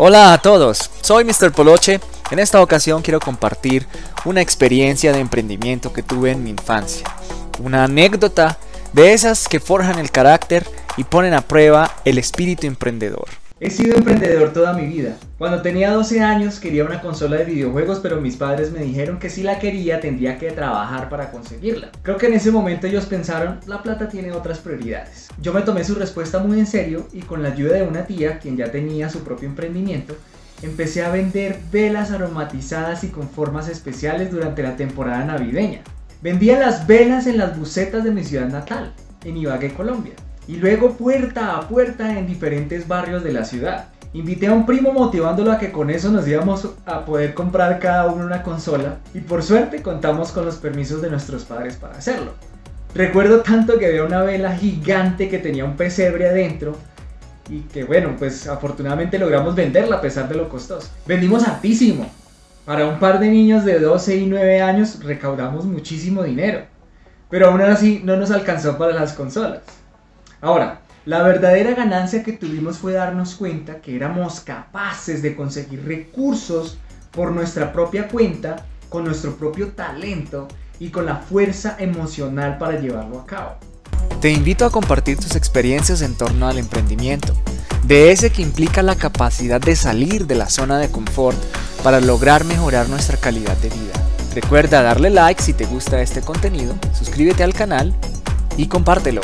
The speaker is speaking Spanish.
Hola a todos, soy Mr. Poloche. En esta ocasión quiero compartir una experiencia de emprendimiento que tuve en mi infancia. Una anécdota de esas que forjan el carácter y ponen a prueba el espíritu emprendedor. He sido emprendedor toda mi vida. Cuando tenía 12 años quería una consola de videojuegos, pero mis padres me dijeron que si la quería tendría que trabajar para conseguirla. Creo que en ese momento ellos pensaron, la plata tiene otras prioridades. Yo me tomé su respuesta muy en serio y con la ayuda de una tía, quien ya tenía su propio emprendimiento, empecé a vender velas aromatizadas y con formas especiales durante la temporada navideña. Vendía las velas en las bucetas de mi ciudad natal, en Ibagué, Colombia y luego puerta a puerta en diferentes barrios de la ciudad. Invité a un primo motivándolo a que con eso nos íbamos a poder comprar cada uno una consola y por suerte contamos con los permisos de nuestros padres para hacerlo. Recuerdo tanto que había una vela gigante que tenía un pesebre adentro y que bueno, pues afortunadamente logramos venderla a pesar de lo costoso. Vendimos hartísimo. Para un par de niños de 12 y 9 años recaudamos muchísimo dinero. Pero aún así no nos alcanzó para las consolas. Ahora, la verdadera ganancia que tuvimos fue darnos cuenta que éramos capaces de conseguir recursos por nuestra propia cuenta, con nuestro propio talento y con la fuerza emocional para llevarlo a cabo. Te invito a compartir tus experiencias en torno al emprendimiento, de ese que implica la capacidad de salir de la zona de confort para lograr mejorar nuestra calidad de vida. Recuerda darle like si te gusta este contenido, suscríbete al canal y compártelo.